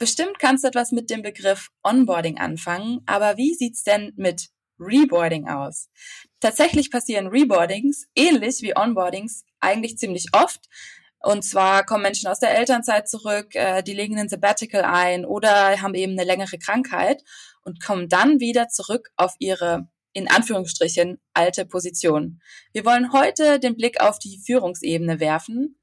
Bestimmt kannst du etwas mit dem Begriff Onboarding anfangen, aber wie sieht's denn mit Reboarding aus? Tatsächlich passieren Reboardings ähnlich wie Onboardings eigentlich ziemlich oft. Und zwar kommen Menschen aus der Elternzeit zurück, äh, die legen ein Sabbatical ein oder haben eben eine längere Krankheit und kommen dann wieder zurück auf ihre in Anführungsstrichen alte Position. Wir wollen heute den Blick auf die Führungsebene werfen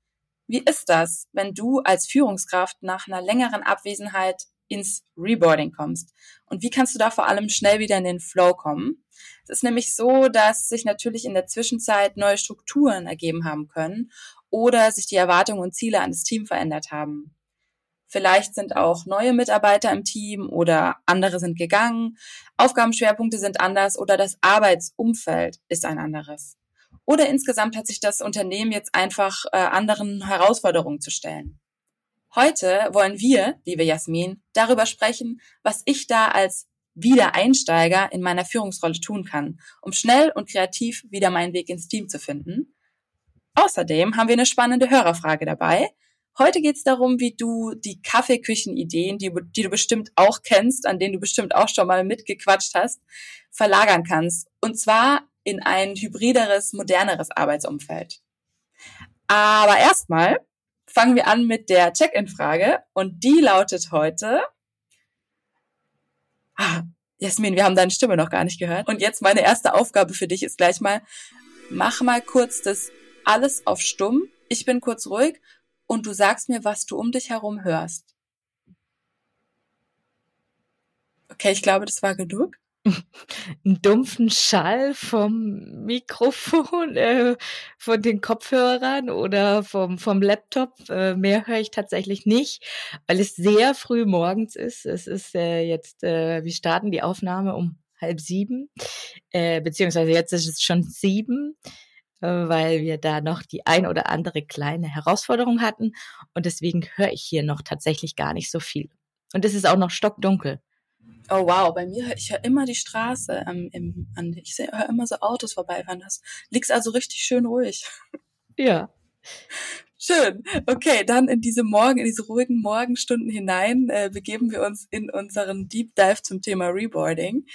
wie ist das, wenn du als Führungskraft nach einer längeren Abwesenheit ins Reboarding kommst? Und wie kannst du da vor allem schnell wieder in den Flow kommen? Es ist nämlich so, dass sich natürlich in der Zwischenzeit neue Strukturen ergeben haben können oder sich die Erwartungen und Ziele an das Team verändert haben. Vielleicht sind auch neue Mitarbeiter im Team oder andere sind gegangen, Aufgabenschwerpunkte sind anders oder das Arbeitsumfeld ist ein anderes. Oder insgesamt hat sich das Unternehmen jetzt einfach äh, anderen Herausforderungen zu stellen. Heute wollen wir, liebe Jasmin, darüber sprechen, was ich da als Wiedereinsteiger in meiner Führungsrolle tun kann, um schnell und kreativ wieder meinen Weg ins Team zu finden. Außerdem haben wir eine spannende Hörerfrage dabei. Heute geht es darum, wie du die Kaffeeküchenideen, die, die du bestimmt auch kennst, an denen du bestimmt auch schon mal mitgequatscht hast, verlagern kannst. Und zwar in ein hybrideres, moderneres Arbeitsumfeld. Aber erstmal fangen wir an mit der Check-in-Frage und die lautet heute, ah, Jasmin, wir haben deine Stimme noch gar nicht gehört. Und jetzt meine erste Aufgabe für dich ist gleich mal, mach mal kurz das alles auf stumm. Ich bin kurz ruhig und du sagst mir, was du um dich herum hörst. Okay, ich glaube, das war genug einen dumpfen Schall vom Mikrofon, äh, von den Kopfhörern oder vom, vom Laptop. Äh, mehr höre ich tatsächlich nicht, weil es sehr früh morgens ist. Es ist äh, jetzt, äh, wir starten die Aufnahme um halb sieben, äh, beziehungsweise jetzt ist es schon sieben äh, weil wir da noch die ein oder andere kleine Herausforderung hatten und deswegen höre ich hier noch tatsächlich gar nicht so viel. Und es ist auch noch stockdunkel. Oh wow, bei mir, ich höre immer die Straße ähm, im, an, ich höre immer so Autos vorbeifahren. Das liegt also richtig schön ruhig. Ja. Schön. Okay, dann in diese Morgen, in diese ruhigen Morgenstunden hinein äh, begeben wir uns in unseren Deep Dive zum Thema Reboarding.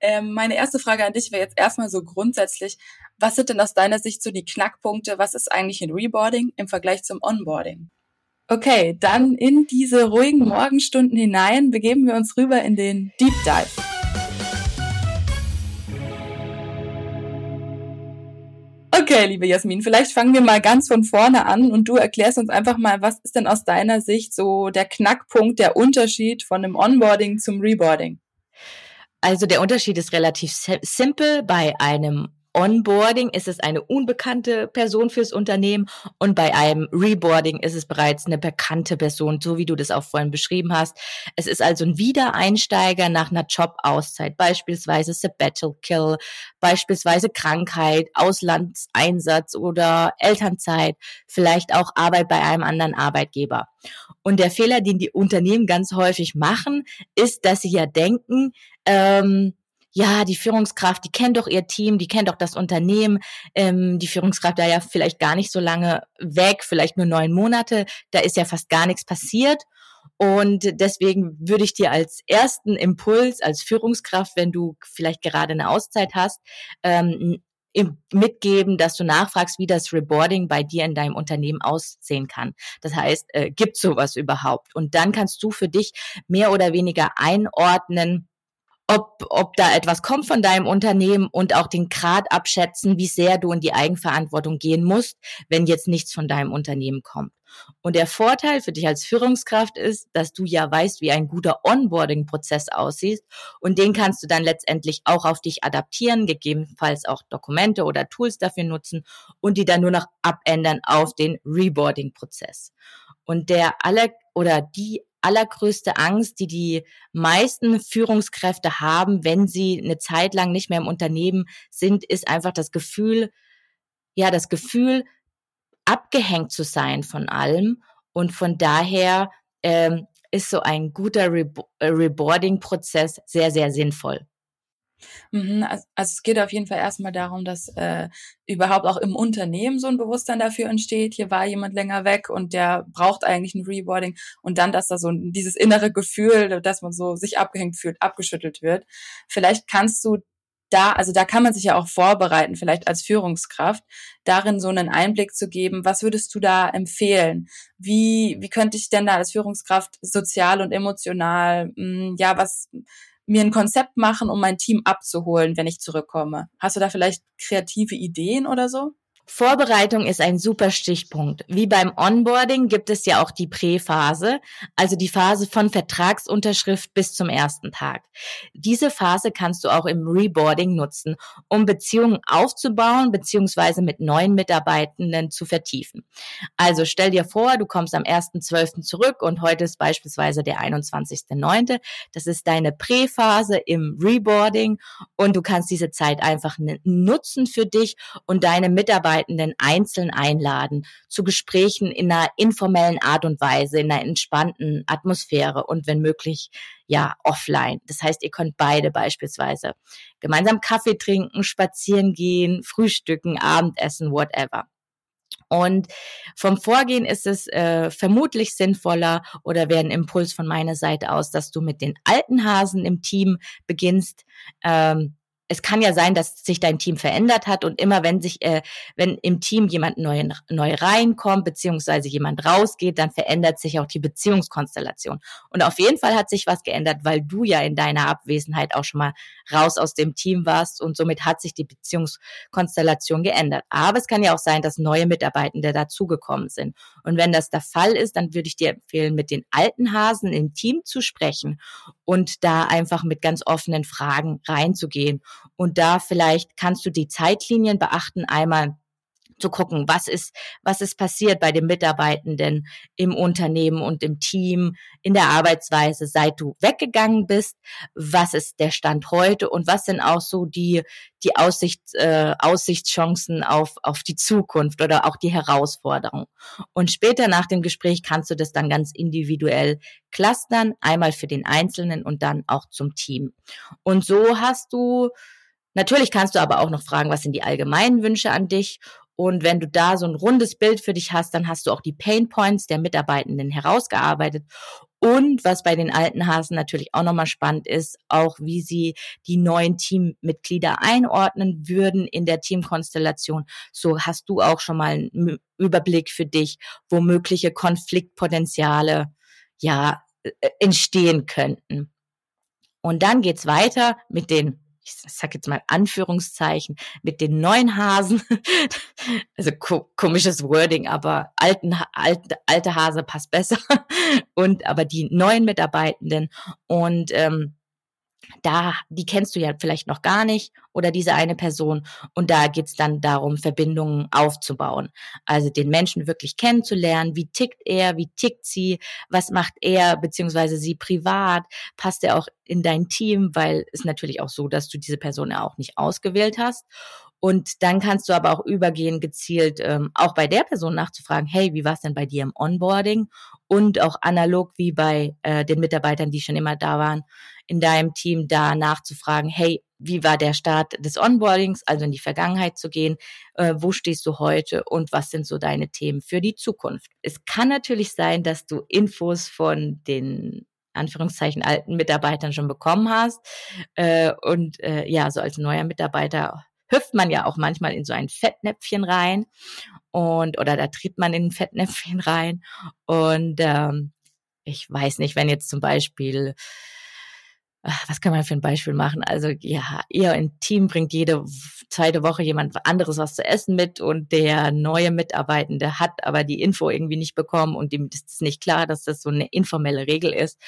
Ähm, meine erste Frage an dich wäre jetzt erstmal so grundsätzlich, was sind denn aus deiner Sicht so die Knackpunkte? Was ist eigentlich ein Reboarding im Vergleich zum Onboarding? Okay, dann in diese ruhigen Morgenstunden hinein begeben wir uns rüber in den Deep Dive. Okay, liebe Jasmin, vielleicht fangen wir mal ganz von vorne an und du erklärst uns einfach mal, was ist denn aus deiner Sicht so der Knackpunkt, der Unterschied von dem Onboarding zum Reboarding? Also der Unterschied ist relativ simpel. Bei einem Onboarding ist es eine unbekannte Person fürs Unternehmen und bei einem Reboarding ist es bereits eine bekannte Person, so wie du das auch vorhin beschrieben hast. Es ist also ein Wiedereinsteiger nach einer Jobauszeit, beispielsweise Sabbatical, beispielsweise Krankheit, Auslandseinsatz oder Elternzeit, vielleicht auch Arbeit bei einem anderen Arbeitgeber. Und der Fehler, den die Unternehmen ganz häufig machen, ist, dass sie ja denken, ähm, ja, die Führungskraft, die kennt doch ihr Team, die kennt doch das Unternehmen, ähm, die Führungskraft da ja vielleicht gar nicht so lange weg, vielleicht nur neun Monate, da ist ja fast gar nichts passiert. Und deswegen würde ich dir als ersten Impuls, als Führungskraft, wenn du vielleicht gerade eine Auszeit hast, ähm, mitgeben, dass du nachfragst, wie das Reboarding bei dir in deinem Unternehmen aussehen kann. Das heißt, äh, gibt sowas überhaupt? Und dann kannst du für dich mehr oder weniger einordnen, ob, ob da etwas kommt von deinem Unternehmen und auch den Grad abschätzen, wie sehr du in die Eigenverantwortung gehen musst, wenn jetzt nichts von deinem Unternehmen kommt. Und der Vorteil für dich als Führungskraft ist, dass du ja weißt, wie ein guter Onboarding-Prozess aussieht und den kannst du dann letztendlich auch auf dich adaptieren, gegebenenfalls auch Dokumente oder Tools dafür nutzen und die dann nur noch abändern auf den Reboarding-Prozess. Und der alle oder die allergrößte Angst, die die meisten Führungskräfte haben, wenn sie eine Zeit lang nicht mehr im Unternehmen sind, ist einfach das Gefühl, ja, das Gefühl, abgehängt zu sein von allem. Und von daher ähm, ist so ein guter Re äh, Reboarding-Prozess sehr, sehr sinnvoll. Mhm, also es geht auf jeden Fall erstmal darum, dass äh, überhaupt auch im Unternehmen so ein Bewusstsein dafür entsteht. Hier war jemand länger weg und der braucht eigentlich ein Reboarding und dann, dass da so dieses innere Gefühl, dass man so sich abgehängt fühlt, abgeschüttelt wird. Vielleicht kannst du da, also da kann man sich ja auch vorbereiten, vielleicht als Führungskraft, darin so einen Einblick zu geben. Was würdest du da empfehlen? Wie, wie könnte ich denn da als Führungskraft sozial und emotional, mh, hm, ja, was, mir ein Konzept machen, um mein Team abzuholen, wenn ich zurückkomme? Hast du da vielleicht kreative Ideen oder so? Vorbereitung ist ein super Stichpunkt. Wie beim Onboarding gibt es ja auch die Präphase, also die Phase von Vertragsunterschrift bis zum ersten Tag. Diese Phase kannst du auch im Reboarding nutzen, um Beziehungen aufzubauen bzw. mit neuen Mitarbeitenden zu vertiefen. Also stell dir vor, du kommst am 1.12. zurück und heute ist beispielsweise der 21.09. Das ist deine Präphase im Reboarding und du kannst diese Zeit einfach nutzen für dich und deine Mitarbeiter Mitarbeitenden einzeln einladen zu Gesprächen in einer informellen Art und Weise, in einer entspannten Atmosphäre und wenn möglich, ja, offline. Das heißt, ihr könnt beide beispielsweise gemeinsam Kaffee trinken, spazieren gehen, frühstücken, Abendessen, whatever. Und vom Vorgehen ist es äh, vermutlich sinnvoller oder wäre ein Impuls von meiner Seite aus, dass du mit den alten Hasen im Team beginnst, ähm, es kann ja sein, dass sich dein Team verändert hat und immer wenn sich, äh, wenn im Team jemand neu, neu reinkommt, beziehungsweise jemand rausgeht, dann verändert sich auch die Beziehungskonstellation. Und auf jeden Fall hat sich was geändert, weil du ja in deiner Abwesenheit auch schon mal raus aus dem Team warst und somit hat sich die Beziehungskonstellation geändert. Aber es kann ja auch sein, dass neue Mitarbeitende dazugekommen sind. Und wenn das der Fall ist, dann würde ich dir empfehlen, mit den alten Hasen im Team zu sprechen und da einfach mit ganz offenen Fragen reinzugehen und da vielleicht kannst du die Zeitlinien beachten, einmal zu gucken, was ist, was ist passiert bei den Mitarbeitenden im Unternehmen und im Team, in der Arbeitsweise, seit du weggegangen bist, was ist der Stand heute und was sind auch so die, die Aussicht, äh, Aussichtschancen auf, auf die Zukunft oder auch die Herausforderung. Und später nach dem Gespräch kannst du das dann ganz individuell clustern, einmal für den Einzelnen und dann auch zum Team. Und so hast du Natürlich kannst du aber auch noch fragen, was sind die allgemeinen Wünsche an dich? Und wenn du da so ein rundes Bild für dich hast, dann hast du auch die Pain Points der Mitarbeitenden herausgearbeitet. Und was bei den alten Hasen natürlich auch nochmal spannend ist, auch wie sie die neuen Teammitglieder einordnen würden in der Teamkonstellation. So hast du auch schon mal einen Überblick für dich, wo mögliche Konfliktpotenziale ja äh, entstehen könnten. Und dann geht's weiter mit den ich sag jetzt mal Anführungszeichen, mit den neuen Hasen. also ko komisches Wording, aber alten, alte, alte Hase passt besser. Und aber die neuen Mitarbeitenden und ähm, da, die kennst du ja vielleicht noch gar nicht oder diese eine Person. Und da geht's dann darum, Verbindungen aufzubauen. Also den Menschen wirklich kennenzulernen. Wie tickt er? Wie tickt sie? Was macht er beziehungsweise sie privat? Passt er auch in dein Team? Weil es natürlich auch so, dass du diese Person ja auch nicht ausgewählt hast. Und dann kannst du aber auch übergehen, gezielt ähm, auch bei der Person nachzufragen, hey, wie war es denn bei dir im Onboarding? Und auch analog wie bei äh, den Mitarbeitern, die schon immer da waren, in deinem Team da nachzufragen, hey, wie war der Start des Onboardings, also in die Vergangenheit zu gehen, äh, wo stehst du heute und was sind so deine Themen für die Zukunft. Es kann natürlich sein, dass du Infos von den Anführungszeichen alten Mitarbeitern schon bekommen hast. Äh, und äh, ja, so als neuer Mitarbeiter hüpft man ja auch manchmal in so ein Fettnäpfchen rein und oder da tritt man in ein Fettnäpfchen rein. Und ähm, ich weiß nicht, wenn jetzt zum Beispiel was kann man für ein Beispiel machen? Also ja, ihr im Team bringt jede zweite Woche jemand anderes was zu essen mit und der neue Mitarbeitende hat aber die Info irgendwie nicht bekommen und ihm ist nicht klar, dass das so eine informelle Regel ist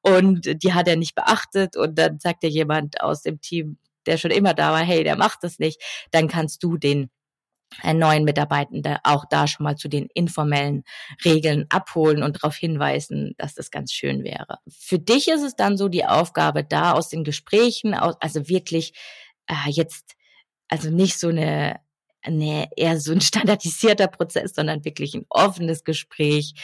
und die hat er nicht beachtet und dann sagt dir jemand aus dem Team, der schon immer da war, hey, der macht das nicht, dann kannst du den neuen Mitarbeitende auch da schon mal zu den informellen Regeln abholen und darauf hinweisen, dass das ganz schön wäre. Für dich ist es dann so die Aufgabe da aus den Gesprächen, also wirklich äh, jetzt, also nicht so eine nee, eher so ein standardisierter Prozess, sondern wirklich ein offenes Gespräch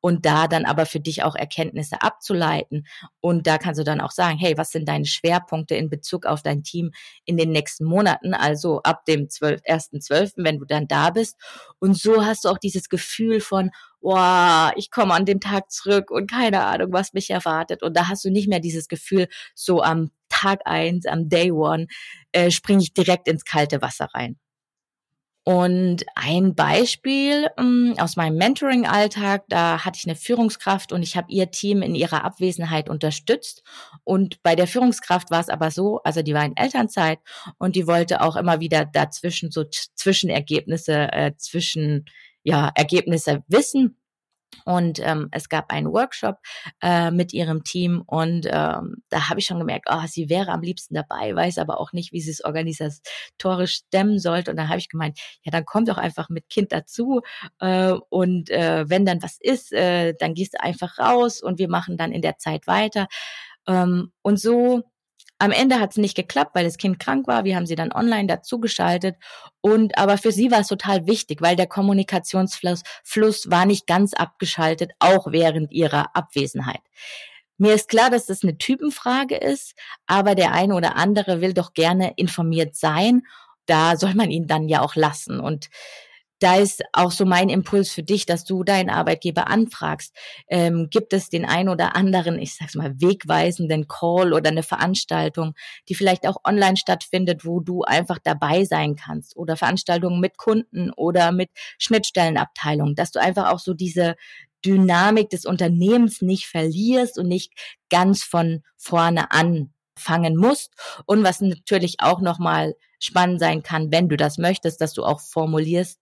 und da dann aber für dich auch Erkenntnisse abzuleiten. Und da kannst du dann auch sagen, hey, was sind deine Schwerpunkte in Bezug auf dein Team in den nächsten Monaten, also ab dem 12, 1.12., wenn du dann da bist. Und so hast du auch dieses Gefühl von, wow, ich komme an dem Tag zurück und keine Ahnung, was mich erwartet. Und da hast du nicht mehr dieses Gefühl, so am Tag eins, am Day One, äh, springe ich direkt ins kalte Wasser rein. Und ein Beispiel ähm, aus meinem Mentoring-Alltag, da hatte ich eine Führungskraft und ich habe ihr Team in ihrer Abwesenheit unterstützt. Und bei der Führungskraft war es aber so, also die war in Elternzeit und die wollte auch immer wieder dazwischen so Zwischenergebnisse, äh, zwischen ja Ergebnisse wissen. Und ähm, es gab einen Workshop äh, mit ihrem Team und ähm, da habe ich schon gemerkt, oh, sie wäre am liebsten dabei, weiß aber auch nicht, wie sie es organisatorisch stemmen sollte. Und dann habe ich gemeint, ja, dann komm doch einfach mit Kind dazu äh, und äh, wenn dann was ist, äh, dann gehst du einfach raus und wir machen dann in der Zeit weiter. Ähm, und so am Ende hat es nicht geklappt, weil das Kind krank war. Wir haben sie dann online dazugeschaltet. Und aber für sie war es total wichtig, weil der Kommunikationsfluss Fluss war nicht ganz abgeschaltet, auch während ihrer Abwesenheit. Mir ist klar, dass das eine Typenfrage ist, aber der eine oder andere will doch gerne informiert sein. Da soll man ihn dann ja auch lassen. Und da ist auch so mein Impuls für dich, dass du deinen Arbeitgeber anfragst. Ähm, gibt es den ein oder anderen, ich sag's mal, wegweisenden Call oder eine Veranstaltung, die vielleicht auch online stattfindet, wo du einfach dabei sein kannst oder Veranstaltungen mit Kunden oder mit Schnittstellenabteilungen, dass du einfach auch so diese Dynamik des Unternehmens nicht verlierst und nicht ganz von vorne an fangen musst und was natürlich auch nochmal spannend sein kann, wenn du das möchtest, dass du auch formulierst,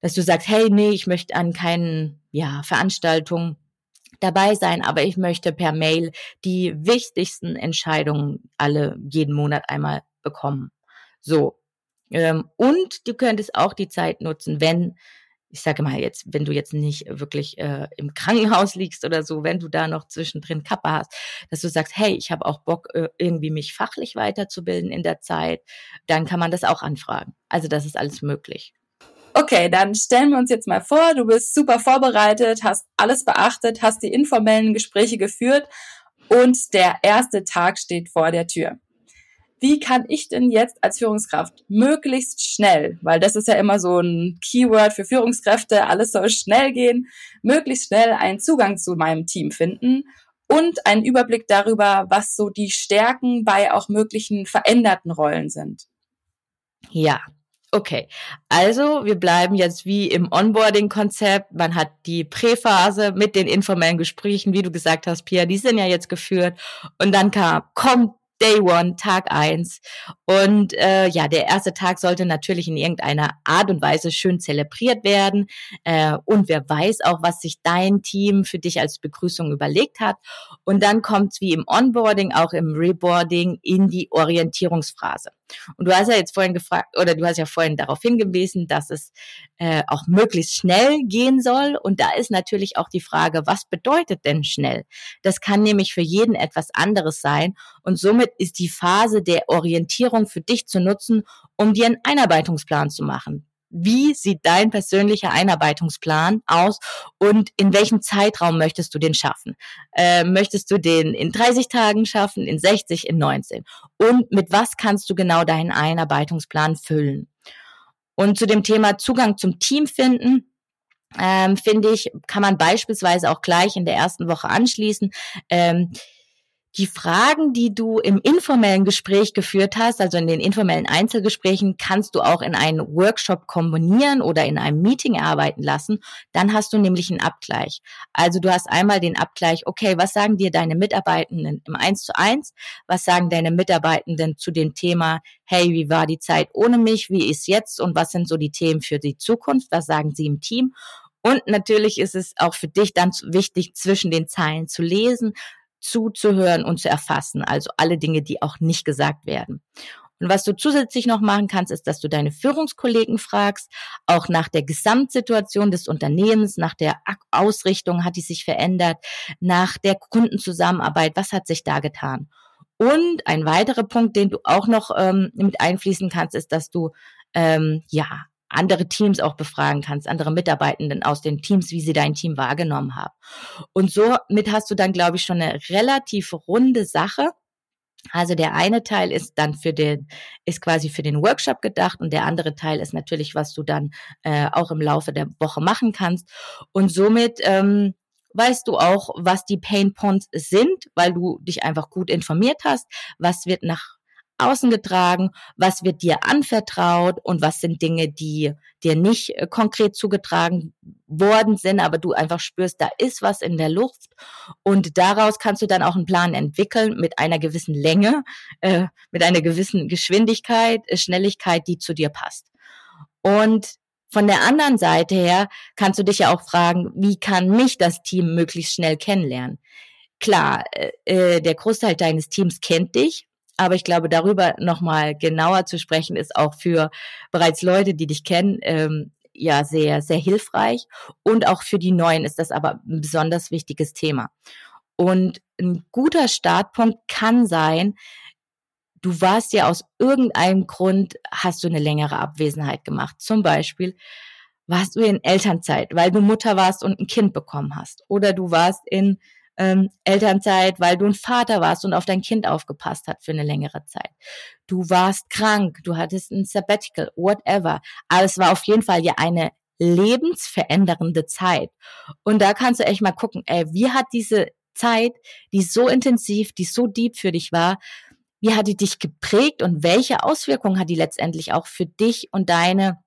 dass du sagst, hey, nee, ich möchte an keinen, ja, Veranstaltungen dabei sein, aber ich möchte per Mail die wichtigsten Entscheidungen alle jeden Monat einmal bekommen. So. Ähm, und du könntest auch die Zeit nutzen, wenn ich sage mal jetzt, wenn du jetzt nicht wirklich äh, im Krankenhaus liegst oder so, wenn du da noch zwischendrin Kappe hast, dass du sagst, hey, ich habe auch Bock, äh, irgendwie mich fachlich weiterzubilden in der Zeit, dann kann man das auch anfragen. Also das ist alles möglich. Okay, dann stellen wir uns jetzt mal vor, du bist super vorbereitet, hast alles beachtet, hast die informellen Gespräche geführt und der erste Tag steht vor der Tür wie kann ich denn jetzt als Führungskraft möglichst schnell, weil das ist ja immer so ein Keyword für Führungskräfte, alles soll schnell gehen, möglichst schnell einen Zugang zu meinem Team finden und einen Überblick darüber, was so die Stärken bei auch möglichen veränderten Rollen sind. Ja, Okay, also wir bleiben jetzt wie im Onboarding-Konzept. Man hat die Präphase mit den informellen Gesprächen, wie du gesagt hast, Pia, die sind ja jetzt geführt. Und dann kam, kommt Day One, Tag eins. Und äh, ja, der erste Tag sollte natürlich in irgendeiner Art und Weise schön zelebriert werden. Äh, und wer weiß auch, was sich dein Team für dich als Begrüßung überlegt hat. Und dann kommt wie im Onboarding, auch im Reboarding in die Orientierungsphase. Und du hast ja jetzt vorhin gefragt, oder du hast ja vorhin darauf hingewiesen, dass es äh, auch möglichst schnell gehen soll. Und da ist natürlich auch die Frage, was bedeutet denn schnell? Das kann nämlich für jeden etwas anderes sein. Und somit ist die Phase der Orientierung für dich zu nutzen, um dir einen Einarbeitungsplan zu machen. Wie sieht dein persönlicher Einarbeitungsplan aus und in welchem Zeitraum möchtest du den schaffen? Äh, möchtest du den in 30 Tagen schaffen, in 60, in 19? Und mit was kannst du genau deinen Einarbeitungsplan füllen? Und zu dem Thema Zugang zum Team finden, ähm, finde ich, kann man beispielsweise auch gleich in der ersten Woche anschließen. Ähm, die Fragen, die du im informellen Gespräch geführt hast, also in den informellen Einzelgesprächen, kannst du auch in einen Workshop kombinieren oder in einem Meeting erarbeiten lassen. Dann hast du nämlich einen Abgleich. Also du hast einmal den Abgleich, okay, was sagen dir deine Mitarbeitenden im Eins zu eins? Was sagen deine Mitarbeitenden zu dem Thema, hey, wie war die Zeit ohne mich? Wie ist jetzt? Und was sind so die Themen für die Zukunft? Was sagen sie im Team? Und natürlich ist es auch für dich dann wichtig, zwischen den Zeilen zu lesen, zuzuhören und zu erfassen. Also alle Dinge, die auch nicht gesagt werden. Und was du zusätzlich noch machen kannst, ist, dass du deine Führungskollegen fragst, auch nach der Gesamtsituation des Unternehmens, nach der Ausrichtung, hat die sich verändert, nach der Kundenzusammenarbeit, was hat sich da getan? Und ein weiterer Punkt, den du auch noch ähm, mit einfließen kannst, ist, dass du ähm, ja andere Teams auch befragen kannst, andere Mitarbeitenden aus den Teams, wie sie dein Team wahrgenommen haben. Und somit hast du dann, glaube ich, schon eine relativ runde Sache. Also der eine Teil ist dann für den, ist quasi für den Workshop gedacht und der andere Teil ist natürlich, was du dann äh, auch im Laufe der Woche machen kannst. Und somit ähm, weißt du auch, was die Pain Points sind, weil du dich einfach gut informiert hast, was wird nach außen getragen, was wird dir anvertraut und was sind Dinge, die dir nicht äh, konkret zugetragen worden sind, aber du einfach spürst, da ist was in der Luft und daraus kannst du dann auch einen Plan entwickeln mit einer gewissen Länge, äh, mit einer gewissen Geschwindigkeit, äh, Schnelligkeit, die zu dir passt. Und von der anderen Seite her kannst du dich ja auch fragen, wie kann mich das Team möglichst schnell kennenlernen? Klar, äh, äh der Großteil deines Teams kennt dich, aber ich glaube, darüber nochmal genauer zu sprechen, ist auch für bereits Leute, die dich kennen, ähm, ja sehr, sehr hilfreich. Und auch für die Neuen ist das aber ein besonders wichtiges Thema. Und ein guter Startpunkt kann sein, du warst ja aus irgendeinem Grund, hast du eine längere Abwesenheit gemacht. Zum Beispiel warst du in Elternzeit, weil du Mutter warst und ein Kind bekommen hast. Oder du warst in ähm, Elternzeit, weil du ein Vater warst und auf dein Kind aufgepasst hat für eine längere Zeit. Du warst krank, du hattest ein Sabbatical, whatever. Aber es war auf jeden Fall ja eine lebensverändernde Zeit. Und da kannst du echt mal gucken, ey, wie hat diese Zeit, die so intensiv, die so deep für dich war, wie hat die dich geprägt und welche Auswirkungen hat die letztendlich auch für dich und deine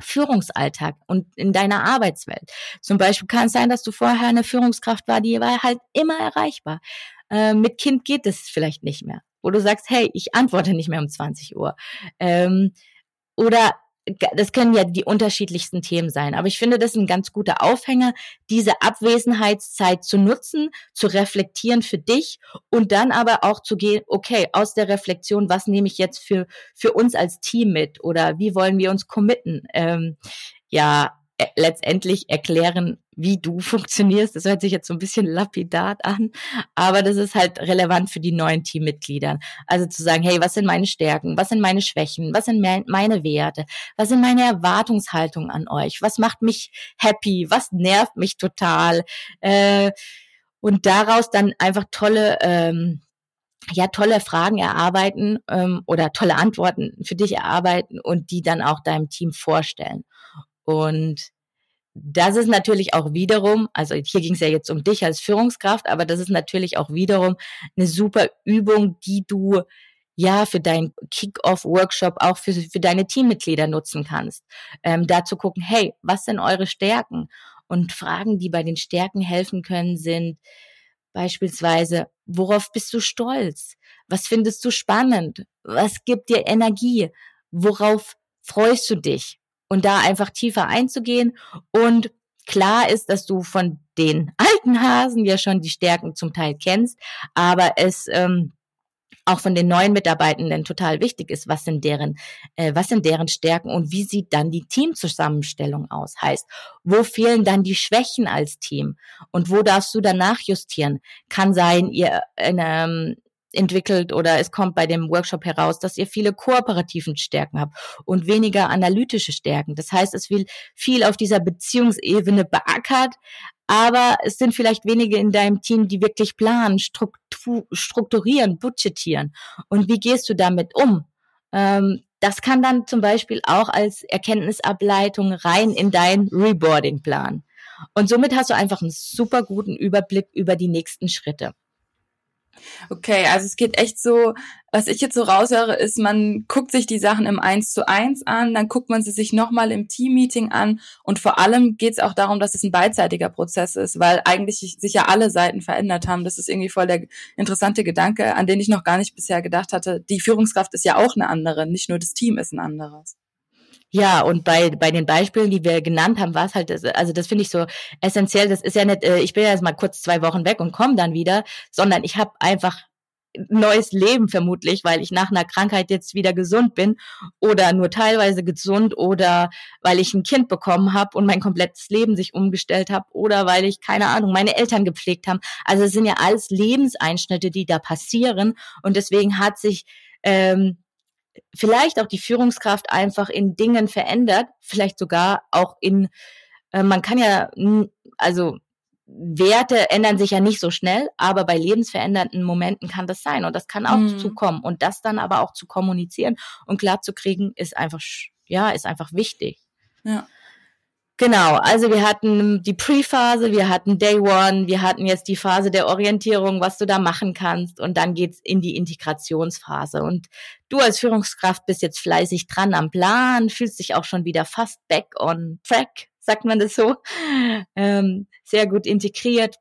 Führungsalltag und in deiner Arbeitswelt. Zum Beispiel kann es sein, dass du vorher eine Führungskraft war, die war halt immer erreichbar. Äh, mit Kind geht es vielleicht nicht mehr, wo du sagst, hey, ich antworte nicht mehr um 20 Uhr. Ähm, oder das können ja die unterschiedlichsten Themen sein. Aber ich finde, das ist ein ganz guter Aufhänger, diese Abwesenheitszeit zu nutzen, zu reflektieren für dich und dann aber auch zu gehen, okay, aus der Reflexion, was nehme ich jetzt für, für uns als Team mit oder wie wollen wir uns committen? Ähm, ja, letztendlich erklären, wie du funktionierst. Das hört sich jetzt so ein bisschen lapidat an, aber das ist halt relevant für die neuen Teammitglieder. Also zu sagen, hey, was sind meine Stärken? Was sind meine Schwächen? Was sind meine Werte? Was sind meine Erwartungshaltungen an euch? Was macht mich happy? Was nervt mich total? Äh, und daraus dann einfach tolle ähm, ja tolle Fragen erarbeiten ähm, oder tolle Antworten für dich erarbeiten und die dann auch deinem Team vorstellen. Und das ist natürlich auch wiederum, also hier ging es ja jetzt um dich als Führungskraft, aber das ist natürlich auch wiederum eine super Übung, die du ja für deinen Kick-Off-Workshop auch für, für deine Teammitglieder nutzen kannst. Ähm, da zu gucken, hey, was sind eure Stärken? Und Fragen, die bei den Stärken helfen können, sind beispielsweise, worauf bist du stolz? Was findest du spannend? Was gibt dir Energie? Worauf freust du dich? Und da einfach tiefer einzugehen. Und klar ist, dass du von den alten Hasen ja schon die Stärken zum Teil kennst, aber es ähm, auch von den neuen Mitarbeitenden total wichtig ist, was sind deren, äh, was sind deren Stärken und wie sieht dann die Teamzusammenstellung aus? Heißt, wo fehlen dann die Schwächen als Team und wo darfst du danach justieren? Kann sein, ihr ähm, entwickelt oder es kommt bei dem Workshop heraus, dass ihr viele kooperativen Stärken habt und weniger analytische Stärken. Das heißt, es will viel auf dieser Beziehungsebene beackert, aber es sind vielleicht wenige in deinem Team, die wirklich planen, struktur, strukturieren, budgetieren. Und wie gehst du damit um? Ähm, das kann dann zum Beispiel auch als Erkenntnisableitung rein in dein Reboarding-Plan. Und somit hast du einfach einen super guten Überblick über die nächsten Schritte. Okay, also es geht echt so, was ich jetzt so raushöre, ist, man guckt sich die Sachen im Eins zu eins an, dann guckt man sie sich nochmal im Team-Meeting an und vor allem geht es auch darum, dass es ein beidseitiger Prozess ist, weil eigentlich sich ja alle Seiten verändert haben. Das ist irgendwie voll der interessante Gedanke, an den ich noch gar nicht bisher gedacht hatte. Die Führungskraft ist ja auch eine andere, nicht nur das Team ist ein anderes. Ja, und bei, bei den Beispielen, die wir genannt haben, war es halt, also das finde ich so essentiell. Das ist ja nicht, äh, ich bin ja jetzt mal kurz zwei Wochen weg und komme dann wieder, sondern ich habe einfach neues Leben vermutlich, weil ich nach einer Krankheit jetzt wieder gesund bin oder nur teilweise gesund oder weil ich ein Kind bekommen habe und mein komplettes Leben sich umgestellt habe oder weil ich keine Ahnung meine Eltern gepflegt haben. Also es sind ja alles Lebenseinschnitte, die da passieren und deswegen hat sich ähm, vielleicht auch die Führungskraft einfach in Dingen verändert, vielleicht sogar auch in, äh, man kann ja, also Werte ändern sich ja nicht so schnell, aber bei lebensverändernden Momenten kann das sein und das kann auch mhm. zukommen und das dann aber auch zu kommunizieren und klar zu kriegen ist einfach ja ist einfach wichtig. Ja. Genau, also wir hatten die Pre-Phase, wir hatten Day One, wir hatten jetzt die Phase der Orientierung, was du da machen kannst und dann geht's in die Integrationsphase. Und du als Führungskraft bist jetzt fleißig dran am Plan, fühlst dich auch schon wieder fast back on track, sagt man das so, ähm, sehr gut integriert.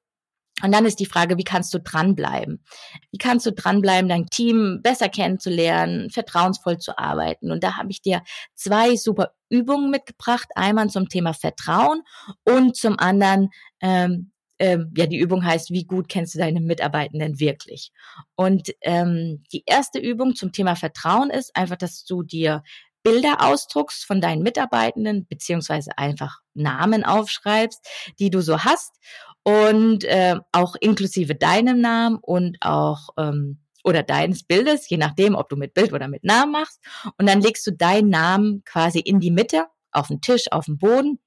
Und dann ist die Frage, wie kannst du dranbleiben? Wie kannst du dranbleiben, dein Team besser kennenzulernen, vertrauensvoll zu arbeiten? Und da habe ich dir zwei super Übungen mitgebracht. Einmal zum Thema Vertrauen und zum anderen, ähm, ähm, ja, die Übung heißt, wie gut kennst du deine Mitarbeitenden wirklich? Und ähm, die erste Übung zum Thema Vertrauen ist einfach, dass du dir Bilder ausdruckst von deinen Mitarbeitenden, beziehungsweise einfach Namen aufschreibst, die du so hast und äh, auch inklusive deinem Namen und auch ähm, oder deines Bildes, je nachdem, ob du mit Bild oder mit Namen machst. Und dann legst du deinen Namen quasi in die Mitte, auf den Tisch, auf den Boden.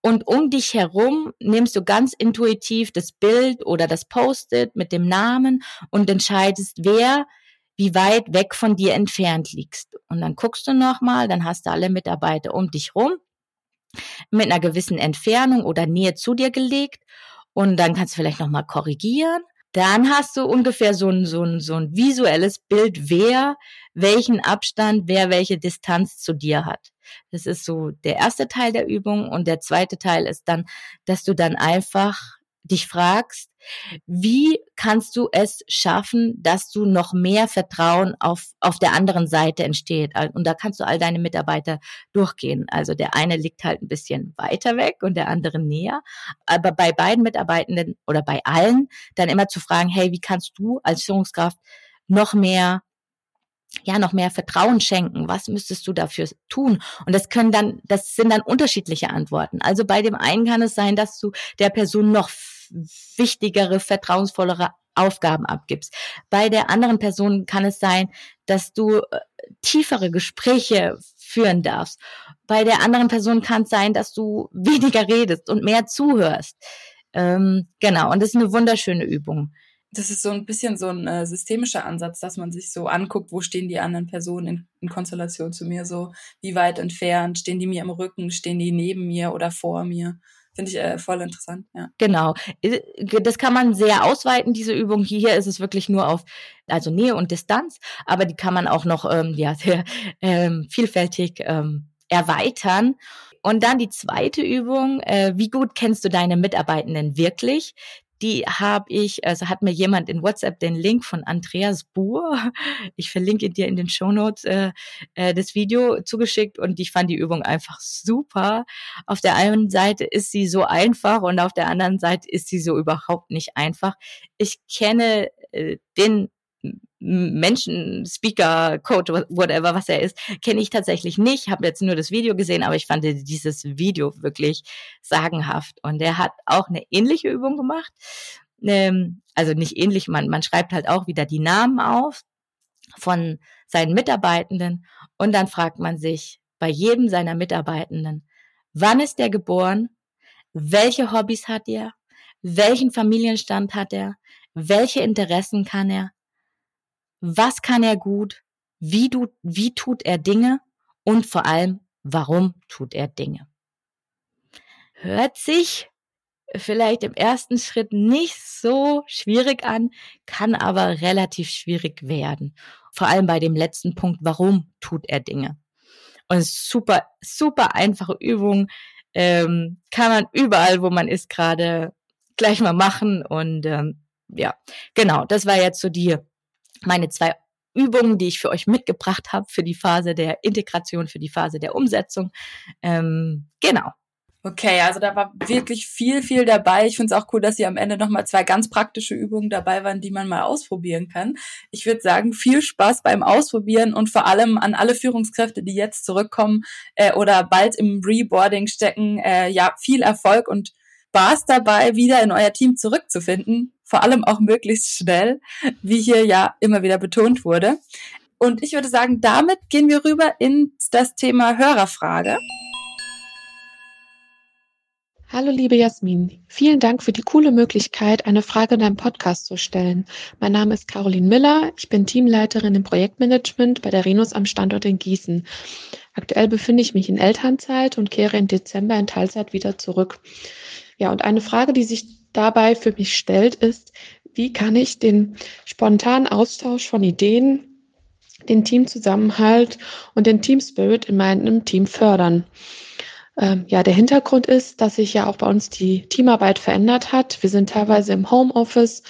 Und um dich herum nimmst du ganz intuitiv das Bild oder das Post-it mit dem Namen und entscheidest, wer wie weit weg von dir entfernt liegst. Und dann guckst du nochmal, dann hast du alle Mitarbeiter um dich rum mit einer gewissen Entfernung oder Nähe zu dir gelegt und dann kannst du vielleicht nochmal korrigieren. Dann hast du ungefähr so ein, so, ein, so ein visuelles Bild, wer welchen Abstand, wer welche Distanz zu dir hat. Das ist so der erste Teil der Übung und der zweite Teil ist dann, dass du dann einfach dich fragst, wie kannst du es schaffen, dass du noch mehr Vertrauen auf, auf der anderen Seite entsteht? Und da kannst du all deine Mitarbeiter durchgehen. Also der eine liegt halt ein bisschen weiter weg und der andere näher. Aber bei beiden Mitarbeitenden oder bei allen dann immer zu fragen, hey, wie kannst du als Führungskraft noch mehr ja noch mehr Vertrauen schenken? Was müsstest du dafür tun? Und das können dann, das sind dann unterschiedliche Antworten. Also bei dem einen kann es sein, dass du der Person noch wichtigere, vertrauensvollere Aufgaben abgibst. Bei der anderen Person kann es sein, dass du äh, tiefere Gespräche führen darfst. Bei der anderen Person kann es sein, dass du weniger redest und mehr zuhörst. Ähm, genau, und das ist eine wunderschöne Übung. Das ist so ein bisschen so ein äh, systemischer Ansatz, dass man sich so anguckt, wo stehen die anderen Personen in, in Konstellation zu mir, so wie weit entfernt, stehen die mir im Rücken, stehen die neben mir oder vor mir. Finde ich äh, voll interessant, ja. Genau. Äh, das kann man sehr ausweiten, diese Übung. Hier ist es wirklich nur auf, also Nähe und Distanz, aber die kann man auch noch ähm, ja, sehr ähm, vielfältig ähm, erweitern. Und dann die zweite Übung, äh, wie gut kennst du deine Mitarbeitenden wirklich? Die habe ich, also hat mir jemand in WhatsApp den Link von Andreas Buhr, ich verlinke dir in den Shownotes äh, äh, das Video zugeschickt und ich fand die Übung einfach super. Auf der einen Seite ist sie so einfach und auf der anderen Seite ist sie so überhaupt nicht einfach. Ich kenne äh, den Menschen, Speaker, Coach, whatever, was er ist, kenne ich tatsächlich nicht. Habe jetzt nur das Video gesehen, aber ich fand dieses Video wirklich sagenhaft. Und er hat auch eine ähnliche Übung gemacht. Ähm, also nicht ähnlich, man, man schreibt halt auch wieder die Namen auf von seinen Mitarbeitenden und dann fragt man sich bei jedem seiner Mitarbeitenden, wann ist der geboren? Welche Hobbys hat er? Welchen Familienstand hat er? Welche Interessen kann er? Was kann er gut, wie, du, wie tut er Dinge und vor allem, warum tut er Dinge. Hört sich vielleicht im ersten Schritt nicht so schwierig an, kann aber relativ schwierig werden. Vor allem bei dem letzten Punkt, warum tut er Dinge? Und super, super einfache Übung, ähm, kann man überall, wo man ist, gerade gleich mal machen. Und ähm, ja, genau, das war jetzt so die meine zwei Übungen, die ich für euch mitgebracht habe für die Phase der Integration, für die Phase der Umsetzung. Ähm, genau. Okay, also da war wirklich viel, viel dabei. Ich finde es auch cool, dass hier am Ende nochmal zwei ganz praktische Übungen dabei waren, die man mal ausprobieren kann. Ich würde sagen, viel Spaß beim Ausprobieren und vor allem an alle Führungskräfte, die jetzt zurückkommen äh, oder bald im Reboarding stecken, äh, ja, viel Erfolg und Spaß dabei, wieder in euer Team zurückzufinden. Vor allem auch möglichst schnell, wie hier ja immer wieder betont wurde. Und ich würde sagen, damit gehen wir rüber in das Thema Hörerfrage. Hallo liebe Jasmin, vielen Dank für die coole Möglichkeit, eine Frage in deinem Podcast zu stellen. Mein Name ist Caroline Miller, ich bin Teamleiterin im Projektmanagement bei der Renus am Standort in Gießen. Aktuell befinde ich mich in Elternzeit und kehre im Dezember in Teilzeit wieder zurück. Ja, und eine Frage, die sich dabei für mich stellt, ist, wie kann ich den spontanen Austausch von Ideen, den Teamzusammenhalt und den Teamspirit in meinem Team fördern? Ähm, ja, der Hintergrund ist, dass sich ja auch bei uns die Teamarbeit verändert hat. Wir sind teilweise im Homeoffice.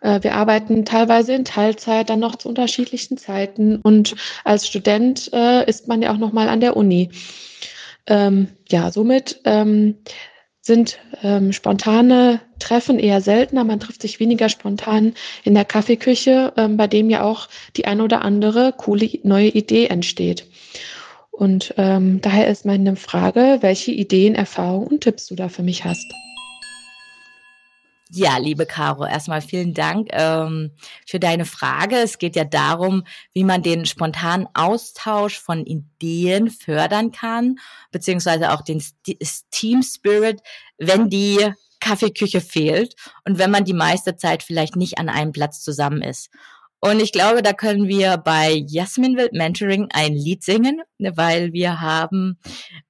Äh, wir arbeiten teilweise in Teilzeit, dann noch zu unterschiedlichen Zeiten. Und als Student äh, ist man ja auch noch mal an der Uni. Ähm, ja, somit ähm, sind ähm, spontane Treffen eher seltener. Man trifft sich weniger spontan in der Kaffeeküche, ähm, bei dem ja auch die ein oder andere coole neue Idee entsteht. Und ähm, daher ist meine Frage, welche Ideen, Erfahrungen und Tipps du da für mich hast. Ja, liebe Caro, erstmal vielen Dank ähm, für deine Frage. Es geht ja darum, wie man den spontanen Austausch von Ideen fördern kann, beziehungsweise auch den Team Spirit, wenn die Kaffeeküche fehlt und wenn man die meiste Zeit vielleicht nicht an einem Platz zusammen ist. Und ich glaube, da können wir bei Jasmin Wild Mentoring ein Lied singen, weil wir haben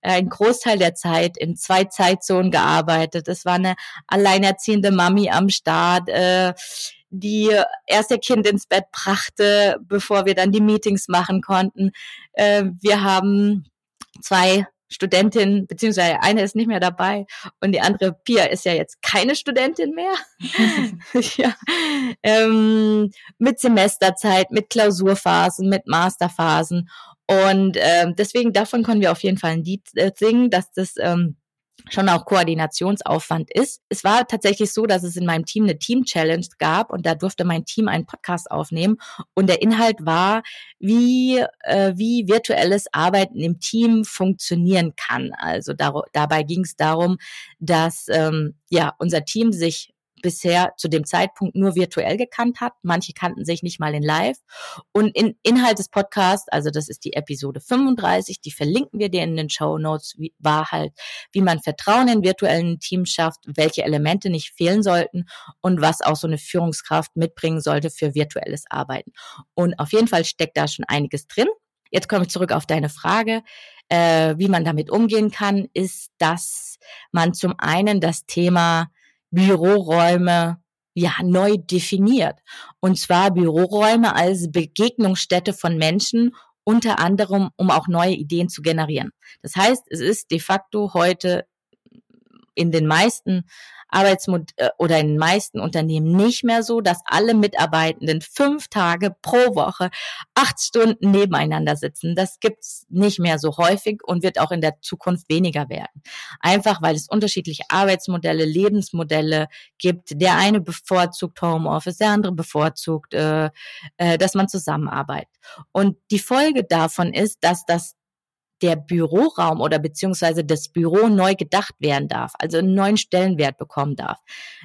einen Großteil der Zeit in zwei Zeitzonen gearbeitet. Es war eine alleinerziehende Mami am Start, äh, die erst ihr Kind ins Bett brachte, bevor wir dann die Meetings machen konnten. Äh, wir haben zwei Studentin, beziehungsweise eine ist nicht mehr dabei und die andere Pia ist ja jetzt keine Studentin mehr. ja. ähm, mit Semesterzeit, mit Klausurphasen, mit Masterphasen. Und ähm, deswegen davon können wir auf jeden Fall ein Lied äh, singen, dass das ähm, schon auch Koordinationsaufwand ist. Es war tatsächlich so, dass es in meinem Team eine Team-Challenge gab und da durfte mein Team einen Podcast aufnehmen und der Inhalt war, wie, äh, wie virtuelles Arbeiten im Team funktionieren kann. Also dabei ging es darum, dass ähm, ja unser Team sich bisher zu dem Zeitpunkt nur virtuell gekannt hat. Manche kannten sich nicht mal in live. Und in Inhalt des Podcasts, also das ist die Episode 35, die verlinken wir dir in den Show Notes, war halt, wie man Vertrauen in virtuellen Teams schafft, welche Elemente nicht fehlen sollten und was auch so eine Führungskraft mitbringen sollte für virtuelles Arbeiten. Und auf jeden Fall steckt da schon einiges drin. Jetzt komme ich zurück auf deine Frage. Äh, wie man damit umgehen kann, ist, dass man zum einen das Thema Büroräume ja neu definiert. Und zwar Büroräume als Begegnungsstätte von Menschen, unter anderem, um auch neue Ideen zu generieren. Das heißt, es ist de facto heute in den meisten Arbeitsmod äh, oder in den meisten Unternehmen nicht mehr so, dass alle Mitarbeitenden fünf Tage pro Woche acht Stunden nebeneinander sitzen. Das gibt's nicht mehr so häufig und wird auch in der Zukunft weniger werden. Einfach weil es unterschiedliche Arbeitsmodelle, Lebensmodelle gibt. Der eine bevorzugt Homeoffice, der andere bevorzugt, äh, äh, dass man zusammenarbeitet. Und die Folge davon ist, dass das der Büroraum oder beziehungsweise das Büro neu gedacht werden darf, also einen neuen Stellenwert bekommen darf.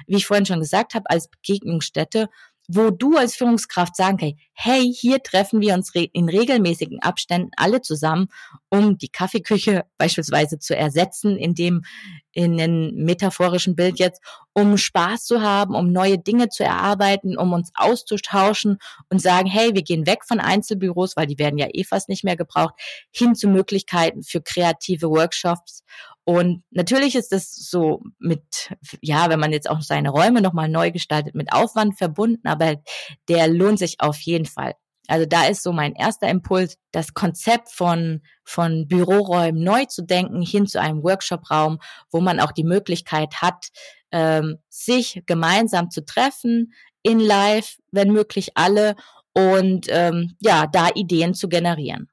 Wie ich vorhin schon gesagt habe, als Begegnungsstätte wo du als Führungskraft sagen kannst, hey, hier treffen wir uns in regelmäßigen Abständen alle zusammen, um die Kaffeeküche beispielsweise zu ersetzen, in dem, in einem metaphorischen Bild jetzt, um Spaß zu haben, um neue Dinge zu erarbeiten, um uns auszutauschen und sagen, hey, wir gehen weg von Einzelbüros, weil die werden ja eh fast nicht mehr gebraucht, hin zu Möglichkeiten für kreative Workshops Und natürlich ist das so mit, ja, wenn man jetzt auch seine Räume nochmal neu gestaltet, mit Aufwand verbunden, aber der lohnt sich auf jeden Fall. Also da ist so mein erster Impuls, das Konzept von, von Büroräumen neu zu denken, hin zu einem Workshopraum, wo man auch die Möglichkeit hat, ähm, sich gemeinsam zu treffen, in Live, wenn möglich alle, und ähm, ja, da Ideen zu generieren.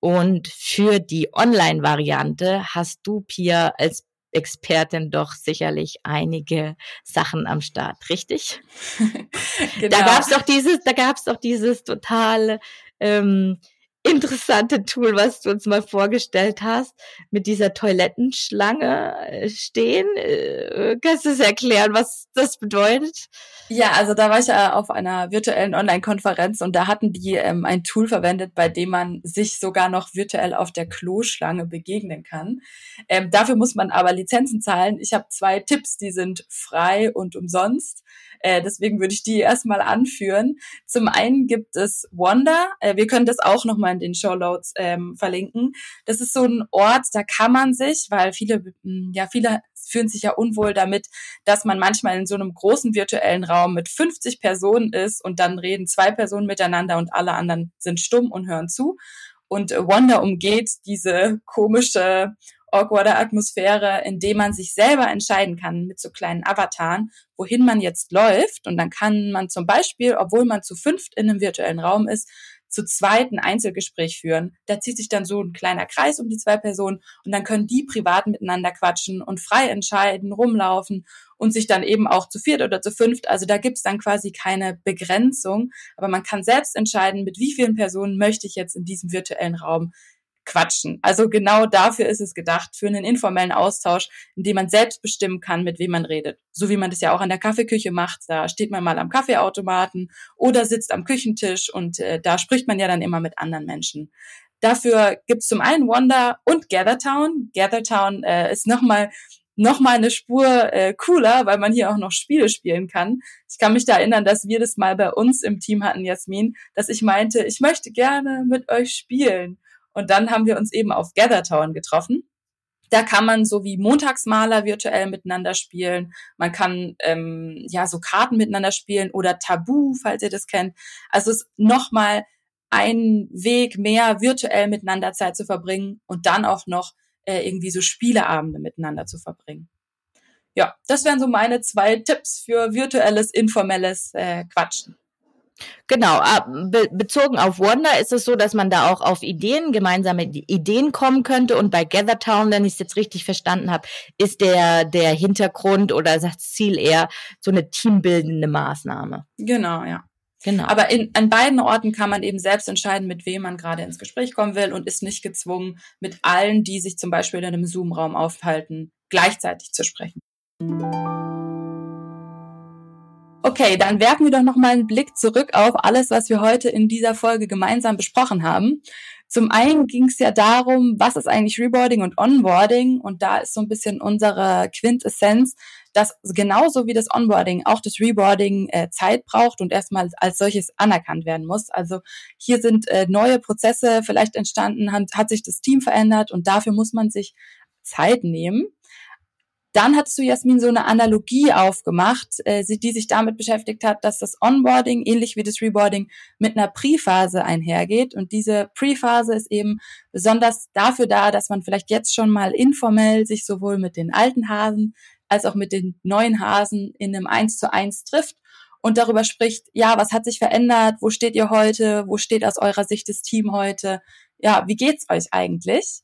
Und für die Online-Variante hast du, Pia, als Expertin doch sicherlich einige Sachen am Start, richtig? genau. Da gab's doch dieses, da gab's doch dieses total ähm, interessante Tool, was du uns mal vorgestellt hast, mit dieser Toilettenschlange äh, stehen. Äh, kannst du es erklären, was das bedeutet? Ja, also da war ich ja auf einer virtuellen Online-Konferenz und da hatten die ähm, ein Tool verwendet, bei dem man sich sogar noch virtuell auf der Kloschlange begegnen kann. Ähm, dafür muss man aber Lizenzen zahlen. Ich habe zwei Tipps, die sind frei und umsonst. Äh, deswegen würde ich die erstmal anführen. Zum einen gibt es Wanda. Äh, wir können das auch nochmal in den Show Notes ähm, verlinken. Das ist so ein Ort, da kann man sich, weil viele, hm, ja, viele fühlen sich ja unwohl damit, dass man manchmal in so einem großen virtuellen Raum mit 50 Personen ist und dann reden zwei Personen miteinander und alle anderen sind stumm und hören zu. Und Wanda umgeht diese komische awkwarde Atmosphäre, in dem man sich selber entscheiden kann mit so kleinen Avataren, wohin man jetzt läuft. Und dann kann man zum Beispiel, obwohl man zu fünft in einem virtuellen Raum ist, zu zweit ein Einzelgespräch führen. Da zieht sich dann so ein kleiner Kreis um die zwei Personen und dann können die privat miteinander quatschen und frei entscheiden, rumlaufen und sich dann eben auch zu viert oder zu fünft. Also da gibt's dann quasi keine Begrenzung, aber man kann selbst entscheiden, mit wie vielen Personen möchte ich jetzt in diesem virtuellen Raum quatschen. Also genau dafür ist es gedacht, für einen informellen Austausch, in dem man selbst bestimmen kann, mit wem man redet. So wie man das ja auch an der Kaffeeküche macht. Da steht man mal am Kaffeeautomaten oder sitzt am Küchentisch und äh, da spricht man ja dann immer mit anderen Menschen. Dafür gibt's zum einen Wonder und Gathertown. Gathertown äh, ist nochmal noch mal eine Spur äh, cooler, weil man hier auch noch Spiele spielen kann. Ich kann mich da erinnern, dass wir das mal bei uns im Team hatten, Jasmin, dass ich meinte, ich möchte gerne mit euch spielen. Und dann haben wir uns eben auf Gathertown getroffen. Da kann man so wie Montagsmaler virtuell miteinander spielen. Man kann ähm, ja so Karten miteinander spielen oder Tabu, falls ihr das kennt. Also es ist nochmal ein Weg mehr virtuell miteinander Zeit zu verbringen und dann auch noch äh, irgendwie so Spieleabende miteinander zu verbringen. Ja, das wären so meine zwei Tipps für virtuelles, informelles äh, Quatschen. Genau, be bezogen auf Wonder ist es so, dass man da auch auf Ideen, gemeinsame Ideen kommen könnte. Und bei Gathertown, wenn ich es jetzt richtig verstanden habe, ist der, der Hintergrund oder das Ziel eher so eine teambildende Maßnahme. Genau, ja. Genau. Aber in, an beiden Orten kann man eben selbst entscheiden, mit wem man gerade ins Gespräch kommen will und ist nicht gezwungen, mit allen, die sich zum Beispiel in einem Zoom-Raum aufhalten, gleichzeitig zu sprechen. Okay, dann werfen wir doch noch mal einen Blick zurück auf alles, was wir heute in dieser Folge gemeinsam besprochen haben. Zum einen ging es ja darum, was ist eigentlich Reboarding und Onboarding? Und da ist so ein bisschen unsere Quintessenz, dass genauso wie das Onboarding auch das Reboarding äh, Zeit braucht und erstmal als solches anerkannt werden muss. Also hier sind äh, neue Prozesse vielleicht entstanden, hat, hat sich das Team verändert und dafür muss man sich Zeit nehmen. Dann hattest du, Jasmin, so eine Analogie aufgemacht, äh, die sich damit beschäftigt hat, dass das Onboarding, ähnlich wie das Reboarding, mit einer Pre-Phase einhergeht. Und diese Pre-Phase ist eben besonders dafür da, dass man vielleicht jetzt schon mal informell sich sowohl mit den alten Hasen als auch mit den neuen Hasen in einem Eins zu eins trifft und darüber spricht, ja, was hat sich verändert, wo steht ihr heute, wo steht aus eurer Sicht das Team heute, ja, wie geht's euch eigentlich?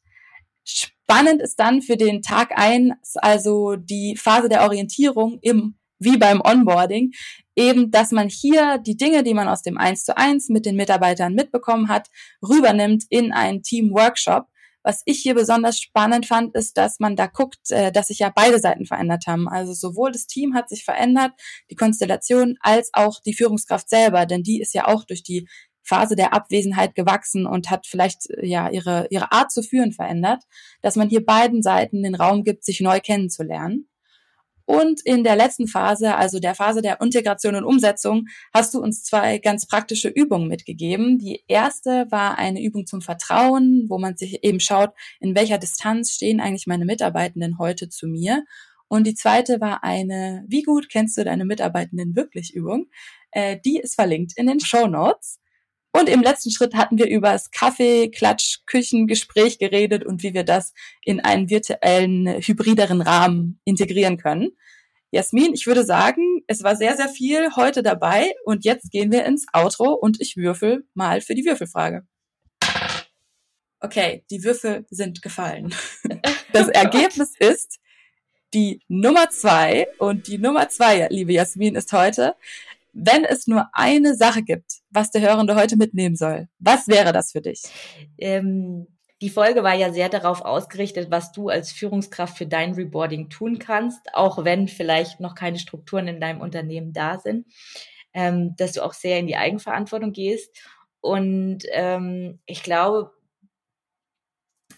Spannend ist dann für den Tag eins, also die Phase der Orientierung im wie beim Onboarding, eben, dass man hier die Dinge, die man aus dem 1 zu 1 mit den Mitarbeitern mitbekommen hat, rübernimmt in einen Team-Workshop. Was ich hier besonders spannend fand, ist, dass man da guckt, äh, dass sich ja beide Seiten verändert haben. Also sowohl das Team hat sich verändert, die Konstellation, als auch die Führungskraft selber, denn die ist ja auch durch die Phase der Abwesenheit gewachsen und hat vielleicht äh, ja ihre, ihre Art zu führen verändert, dass man hier beiden Seiten den Raum gibt, sich neu kennenzulernen. Und in der letzten Phase, also der Phase der Integration und Umsetzung, hast du uns zwei ganz praktische Übungen mitgegeben. Die erste war eine Übung zum Vertrauen, wo man sich eben schaut, in welcher Distanz stehen eigentlich meine Mitarbeitenden heute zu mir. Und die zweite war eine, wie gut kennst du deine Mitarbeitenden wirklich Übung? Äh, die ist verlinkt in den Show Notes. Und im letzten Schritt hatten wir über das Kaffee, Klatsch, Küchengespräch geredet und wie wir das in einen virtuellen, hybrideren Rahmen integrieren können. Jasmin, ich würde sagen, es war sehr, sehr viel heute dabei und jetzt gehen wir ins Outro und ich würfel mal für die Würfelfrage. Okay, die Würfel sind gefallen. Das Ergebnis ist die Nummer zwei und die Nummer zwei, liebe Jasmin, ist heute, wenn es nur eine Sache gibt, was der Hörende heute mitnehmen soll, was wäre das für dich? Ähm, die Folge war ja sehr darauf ausgerichtet, was du als Führungskraft für dein Reboarding tun kannst, auch wenn vielleicht noch keine Strukturen in deinem Unternehmen da sind, ähm, dass du auch sehr in die Eigenverantwortung gehst. Und ähm, ich glaube,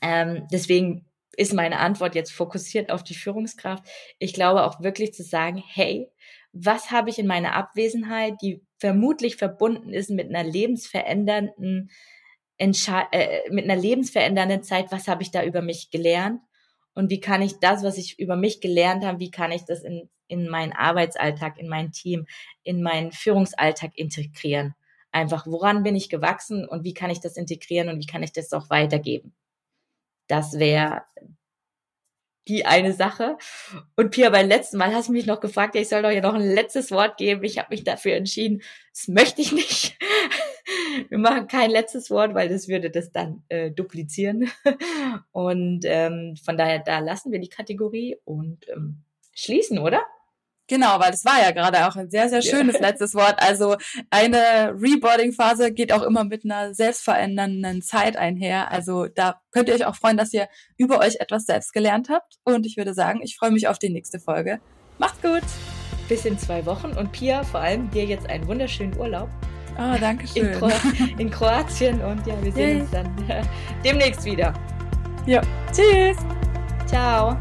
ähm, deswegen ist meine Antwort jetzt fokussiert auf die Führungskraft. Ich glaube auch wirklich zu sagen, hey, was habe ich in meiner Abwesenheit, die vermutlich verbunden ist mit einer lebensverändernden Entsche äh, mit einer lebensverändernden Zeit, was habe ich da über mich gelernt und wie kann ich das, was ich über mich gelernt habe, wie kann ich das in, in meinen Arbeitsalltag, in mein Team, in meinen Führungsalltag integrieren? Einfach, woran bin ich gewachsen und wie kann ich das integrieren und wie kann ich das auch weitergeben? Das wäre die eine Sache. Und Pia, beim letzten Mal hast du mich noch gefragt, ja, ich soll doch hier noch ein letztes Wort geben. Ich habe mich dafür entschieden, das möchte ich nicht. Wir machen kein letztes Wort, weil das würde das dann äh, duplizieren. Und ähm, von daher, da lassen wir die Kategorie und ähm, schließen, oder? Genau, weil das war ja gerade auch ein sehr, sehr schönes ja. letztes Wort. Also eine Reboarding-Phase geht auch immer mit einer selbstverändernden Zeit einher. Also da könnt ihr euch auch freuen, dass ihr über euch etwas selbst gelernt habt. Und ich würde sagen, ich freue mich auf die nächste Folge. Macht's gut! Bis in zwei Wochen und Pia, vor allem dir jetzt einen wunderschönen Urlaub. Oh, danke schön. In, Kro in Kroatien und ja, wir sehen Yay. uns dann demnächst wieder. Ja, tschüss! Ciao!